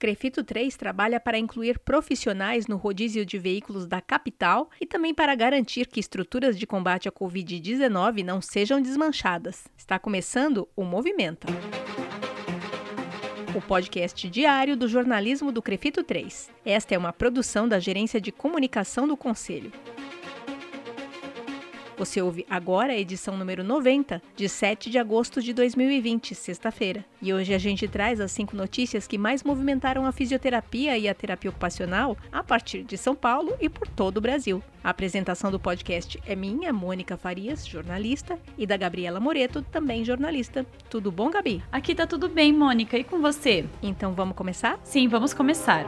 Crefito 3 trabalha para incluir profissionais no rodízio de veículos da capital e também para garantir que estruturas de combate à Covid-19 não sejam desmanchadas. Está começando o Movimenta. O podcast diário do jornalismo do Crefito 3. Esta é uma produção da Gerência de Comunicação do Conselho. Você ouve agora a edição número 90, de 7 de agosto de 2020, sexta-feira. E hoje a gente traz as cinco notícias que mais movimentaram a fisioterapia e a terapia ocupacional a partir de São Paulo e por todo o Brasil. A apresentação do podcast é minha, Mônica Farias, jornalista, e da Gabriela Moreto, também jornalista. Tudo bom, Gabi? Aqui tá tudo bem, Mônica. E com você? Então vamos começar? Sim, vamos começar.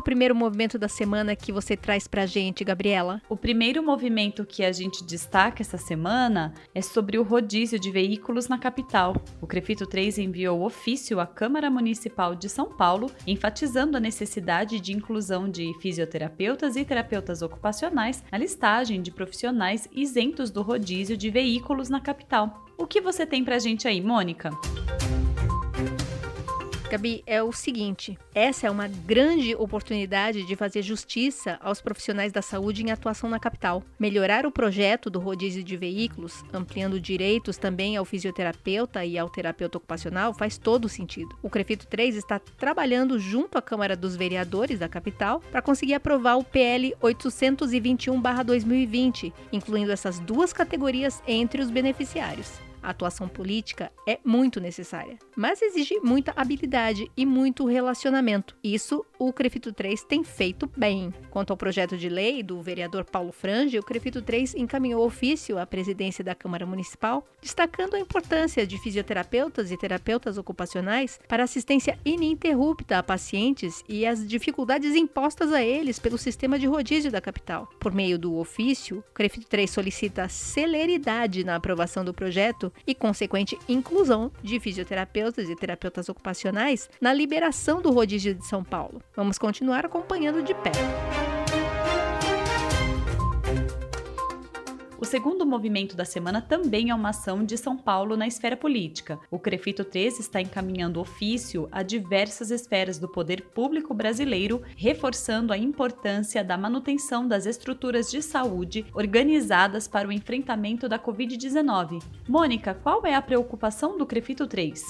O primeiro movimento da semana que você traz pra gente, Gabriela? O primeiro movimento que a gente destaca essa semana é sobre o rodízio de veículos na capital. O Crefito 3 enviou ofício à Câmara Municipal de São Paulo, enfatizando a necessidade de inclusão de fisioterapeutas e terapeutas ocupacionais na listagem de profissionais isentos do rodízio de veículos na capital. O que você tem pra gente aí, Mônica? Gabi, é o seguinte: essa é uma grande oportunidade de fazer justiça aos profissionais da saúde em atuação na capital. Melhorar o projeto do rodízio de veículos, ampliando direitos também ao fisioterapeuta e ao terapeuta ocupacional, faz todo sentido. O Crefito 3 está trabalhando junto à Câmara dos Vereadores da capital para conseguir aprovar o PL 821-2020, incluindo essas duas categorias entre os beneficiários. A atuação política é muito necessária, mas exige muita habilidade e muito relacionamento. Isso o Crefito 3 tem feito bem. Quanto ao projeto de lei do vereador Paulo Frange, o Crefito 3 encaminhou ofício à presidência da Câmara Municipal, destacando a importância de fisioterapeutas e terapeutas ocupacionais para assistência ininterrupta a pacientes e as dificuldades impostas a eles pelo sistema de rodízio da capital. Por meio do ofício, o Crefito 3 solicita celeridade na aprovação do projeto e consequente inclusão de fisioterapeutas e terapeutas ocupacionais na liberação do rodízio de São Paulo. Vamos continuar acompanhando de perto. O segundo movimento da semana também é uma ação de São Paulo na esfera política. O Crefito 13 está encaminhando ofício a diversas esferas do poder público brasileiro, reforçando a importância da manutenção das estruturas de saúde organizadas para o enfrentamento da Covid-19. Mônica, qual é a preocupação do Crefito 3?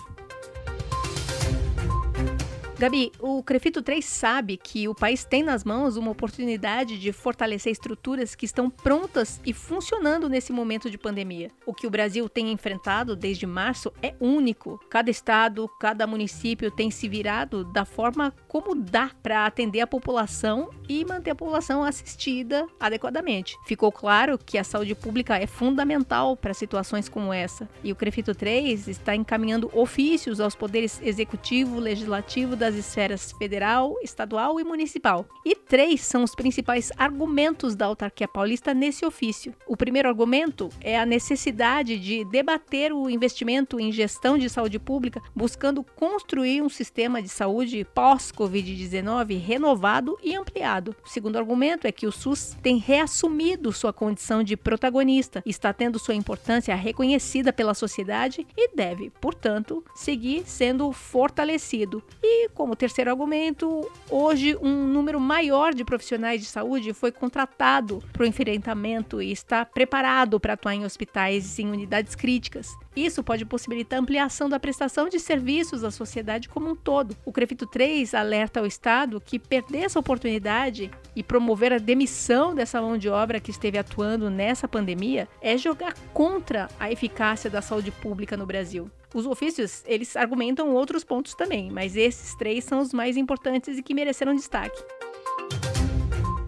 Gabi, o Crefito 3 sabe que o país tem nas mãos uma oportunidade de fortalecer estruturas que estão prontas e funcionando nesse momento de pandemia. O que o Brasil tem enfrentado desde março é único. Cada estado, cada município tem se virado da forma como dá para atender a população e manter a população assistida adequadamente. Ficou claro que a saúde pública é fundamental para situações como essa. E o Crefito 3 está encaminhando ofícios aos poderes executivo, legislativo das das esferas federal, estadual e municipal. E três são os principais argumentos da autarquia paulista nesse ofício. O primeiro argumento é a necessidade de debater o investimento em gestão de saúde pública, buscando construir um sistema de saúde pós-Covid-19 renovado e ampliado. O segundo argumento é que o SUS tem reassumido sua condição de protagonista, está tendo sua importância reconhecida pela sociedade e deve, portanto, seguir sendo fortalecido. E como terceiro argumento, hoje um número maior de profissionais de saúde foi contratado para o enfrentamento e está preparado para atuar em hospitais e em unidades críticas. Isso pode possibilitar a ampliação da prestação de serviços à sociedade como um todo. O Crefito 3 alerta ao Estado que perder essa oportunidade e promover a demissão dessa mão de obra que esteve atuando nessa pandemia é jogar contra a eficácia da saúde pública no Brasil. Os ofícios, eles argumentam outros pontos também, mas esses três são os mais importantes e que mereceram destaque.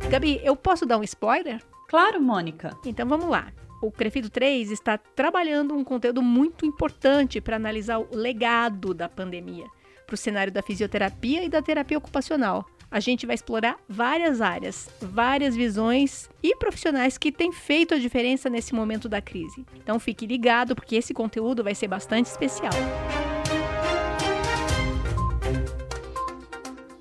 Gabi, eu posso dar um spoiler? Claro, Mônica. Então vamos lá. O Crefito 3 está trabalhando um conteúdo muito importante para analisar o legado da pandemia para o cenário da fisioterapia e da terapia ocupacional, a gente vai explorar várias áreas, várias visões e profissionais que têm feito a diferença nesse momento da crise. Então fique ligado porque esse conteúdo vai ser bastante especial.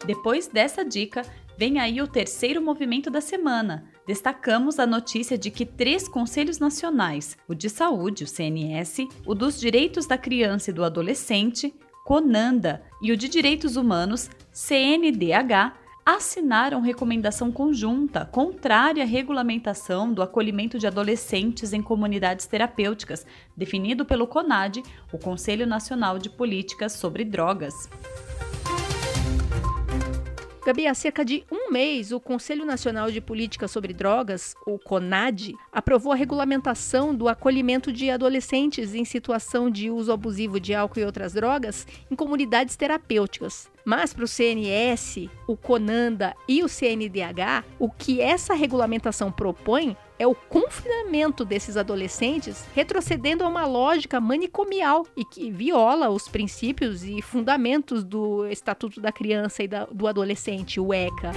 Depois dessa dica, Vem aí o terceiro movimento da semana. Destacamos a notícia de que três conselhos nacionais, o de saúde, o CNS, o dos direitos da criança e do adolescente, CONANDA, e o de direitos humanos, CNDH, assinaram recomendação conjunta contrária à regulamentação do acolhimento de adolescentes em comunidades terapêuticas, definido pelo CONAD, o Conselho Nacional de Políticas sobre Drogas. Gabi, há cerca de um mês, o Conselho Nacional de Política sobre Drogas, o CONAD, aprovou a regulamentação do acolhimento de adolescentes em situação de uso abusivo de álcool e outras drogas em comunidades terapêuticas. Mas para o CNS, o CONANDA e o CNDH, o que essa regulamentação propõe é o confinamento desses adolescentes, retrocedendo a uma lógica manicomial e que viola os princípios e fundamentos do Estatuto da Criança e da, do Adolescente, o ECA.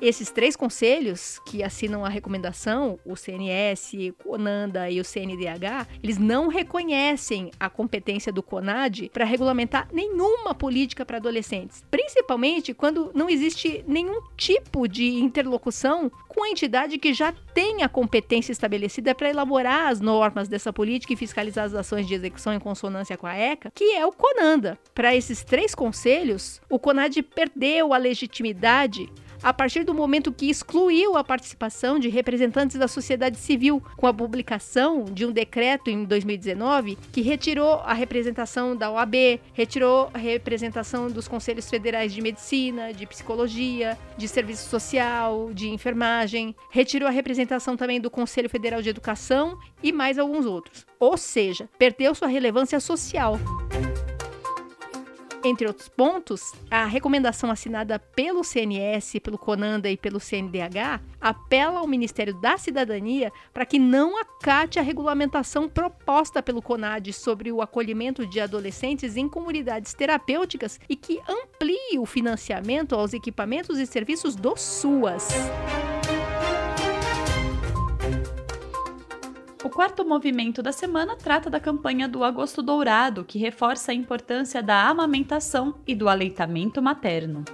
Esses três conselhos que assinam a recomendação, o CNS, o CONANDA e o CNDH, eles não reconhecem a competência do CONAD para regulamentar nenhuma política para adolescentes, principalmente quando não existe nenhum tipo de interlocução com a entidade que já tem a competência estabelecida para elaborar as normas dessa política e fiscalizar as ações de execução em consonância com a ECA, que é o CONANDA. Para esses três conselhos, o CONAD perdeu a legitimidade a partir do momento que excluiu a participação de representantes da sociedade civil, com a publicação de um decreto em 2019 que retirou a representação da OAB, retirou a representação dos conselhos federais de medicina, de psicologia, de serviço social, de enfermagem, retirou a representação também do Conselho Federal de Educação e mais alguns outros. Ou seja, perdeu sua relevância social. Entre outros pontos, a recomendação assinada pelo CNS, pelo CONANDA e pelo CNDH apela ao Ministério da Cidadania para que não acate a regulamentação proposta pelo CONAD sobre o acolhimento de adolescentes em comunidades terapêuticas e que amplie o financiamento aos equipamentos e serviços do SUAS. Quarto movimento da semana trata da campanha do Agosto Dourado, que reforça a importância da amamentação e do aleitamento materno.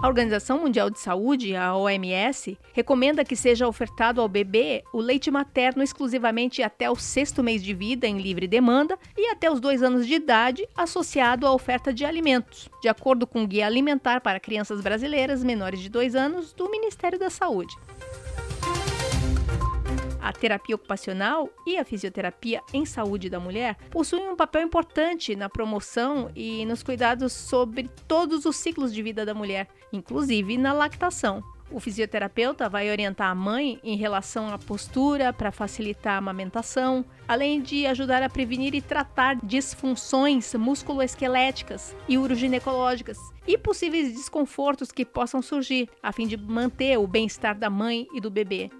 A Organização Mundial de Saúde, a OMS, recomenda que seja ofertado ao bebê o leite materno exclusivamente até o sexto mês de vida em livre demanda e até os dois anos de idade, associado à oferta de alimentos, de acordo com o Guia Alimentar para Crianças Brasileiras menores de dois anos do Ministério da Saúde a terapia ocupacional e a fisioterapia em saúde da mulher possuem um papel importante na promoção e nos cuidados sobre todos os ciclos de vida da mulher, inclusive na lactação. O fisioterapeuta vai orientar a mãe em relação à postura para facilitar a amamentação, além de ajudar a prevenir e tratar disfunções musculoesqueléticas e uroginecológicas e possíveis desconfortos que possam surgir, a fim de manter o bem-estar da mãe e do bebê.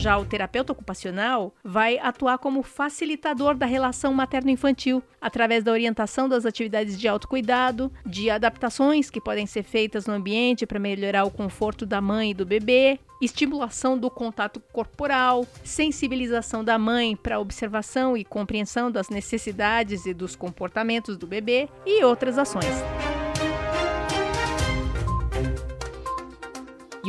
Já o terapeuta ocupacional vai atuar como facilitador da relação materno-infantil, através da orientação das atividades de autocuidado, de adaptações que podem ser feitas no ambiente para melhorar o conforto da mãe e do bebê, estimulação do contato corporal, sensibilização da mãe para observação e compreensão das necessidades e dos comportamentos do bebê e outras ações.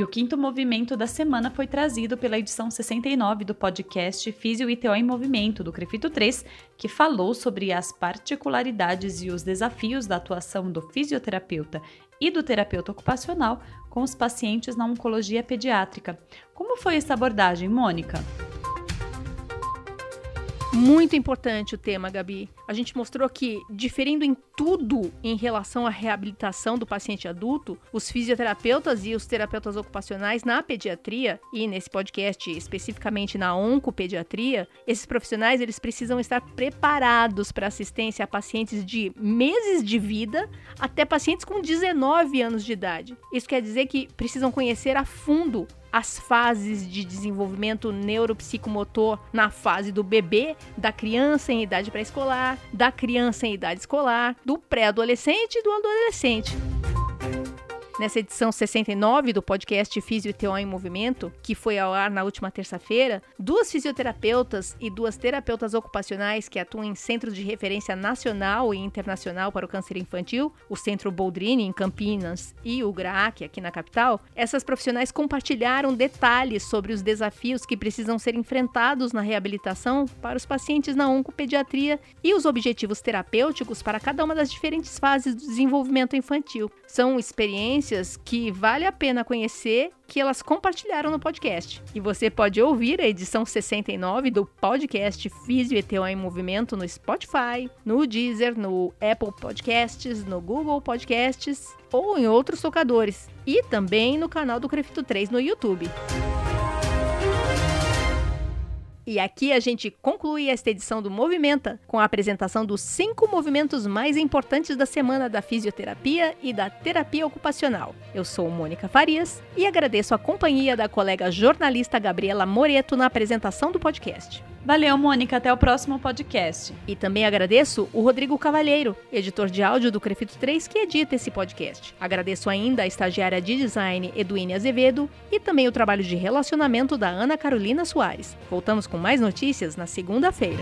E o quinto movimento da semana foi trazido pela edição 69 do podcast Físio ITO em Movimento, do Crefito 3, que falou sobre as particularidades e os desafios da atuação do fisioterapeuta e do terapeuta ocupacional com os pacientes na oncologia pediátrica. Como foi essa abordagem, Mônica? Muito importante o tema, Gabi. A gente mostrou que, diferindo em tudo em relação à reabilitação do paciente adulto, os fisioterapeutas e os terapeutas ocupacionais na pediatria, e nesse podcast especificamente na oncopediatria, esses profissionais eles precisam estar preparados para assistência a pacientes de meses de vida até pacientes com 19 anos de idade. Isso quer dizer que precisam conhecer a fundo as fases de desenvolvimento neuropsicomotor na fase do bebê, da criança em idade pré-escolar, da criança em idade escolar, do pré-adolescente e do adolescente. Nessa edição 69 do podcast Fisioteó em Movimento, que foi ao ar na última terça-feira, duas fisioterapeutas e duas terapeutas ocupacionais que atuam em centros de referência nacional e internacional para o câncer infantil, o Centro Boldrini em Campinas e o GRAAC aqui na capital, essas profissionais compartilharam detalhes sobre os desafios que precisam ser enfrentados na reabilitação para os pacientes na oncopediatria e os objetivos terapêuticos para cada uma das diferentes fases do desenvolvimento infantil. São experiências que vale a pena conhecer, que elas compartilharam no podcast. E você pode ouvir a edição 69 do podcast Físio ETO em Movimento no Spotify, no Deezer, no Apple Podcasts, no Google Podcasts ou em outros tocadores. E também no canal do Crefito 3 no YouTube. E aqui a gente conclui esta edição do Movimenta com a apresentação dos cinco movimentos mais importantes da semana da fisioterapia e da terapia ocupacional. Eu sou Mônica Farias e agradeço a companhia da colega jornalista Gabriela Moreto na apresentação do podcast. Valeu, Mônica. Até o próximo podcast. E também agradeço o Rodrigo Cavalheiro, editor de áudio do Crefito 3, que edita esse podcast. Agradeço ainda a estagiária de design Eduine Azevedo e também o trabalho de relacionamento da Ana Carolina Soares. Voltamos com mais notícias na segunda-feira.